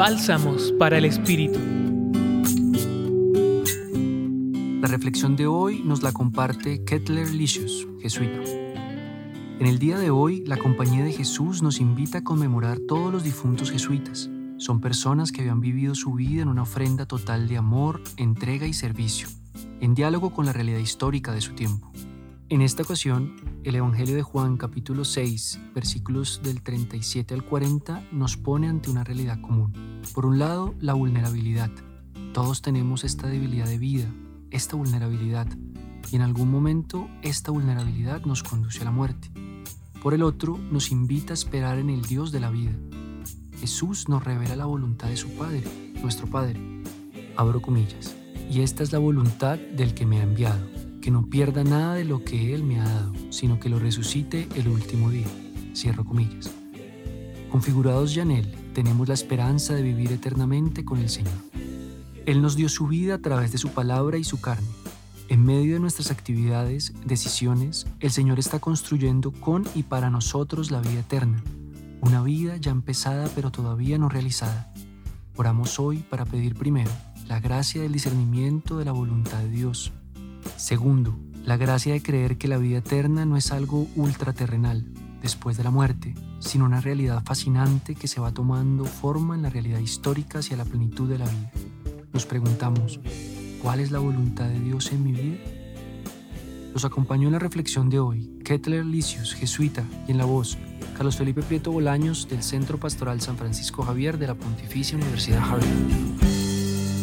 Bálsamos para el Espíritu. La reflexión de hoy nos la comparte Kettler Licious, jesuita. En el día de hoy, la Compañía de Jesús nos invita a conmemorar todos los difuntos jesuitas. Son personas que habían vivido su vida en una ofrenda total de amor, entrega y servicio, en diálogo con la realidad histórica de su tiempo. En esta ocasión, el Evangelio de Juan capítulo 6, versículos del 37 al 40 nos pone ante una realidad común. Por un lado, la vulnerabilidad. Todos tenemos esta debilidad de vida, esta vulnerabilidad, y en algún momento esta vulnerabilidad nos conduce a la muerte. Por el otro, nos invita a esperar en el Dios de la vida. Jesús nos revela la voluntad de su Padre, nuestro Padre. Abro comillas. Y esta es la voluntad del que me ha enviado que no pierda nada de lo que Él me ha dado, sino que lo resucite el último día. Cierro comillas. Configurados ya en Él, tenemos la esperanza de vivir eternamente con el Señor. Él nos dio su vida a través de su palabra y su carne. En medio de nuestras actividades, decisiones, el Señor está construyendo con y para nosotros la vida eterna, una vida ya empezada pero todavía no realizada. Oramos hoy para pedir primero la gracia del discernimiento de la voluntad de Dios Segundo, la gracia de creer que la vida eterna no es algo ultraterrenal, después de la muerte, sino una realidad fascinante que se va tomando forma en la realidad histórica hacia la plenitud de la vida. Nos preguntamos, ¿cuál es la voluntad de Dios en mi vida? Los acompañó en la reflexión de hoy Kettler Licius, jesuita, y en la voz Carlos Felipe Prieto Bolaños del Centro Pastoral San Francisco Javier de la Pontificia Universidad Javeriana.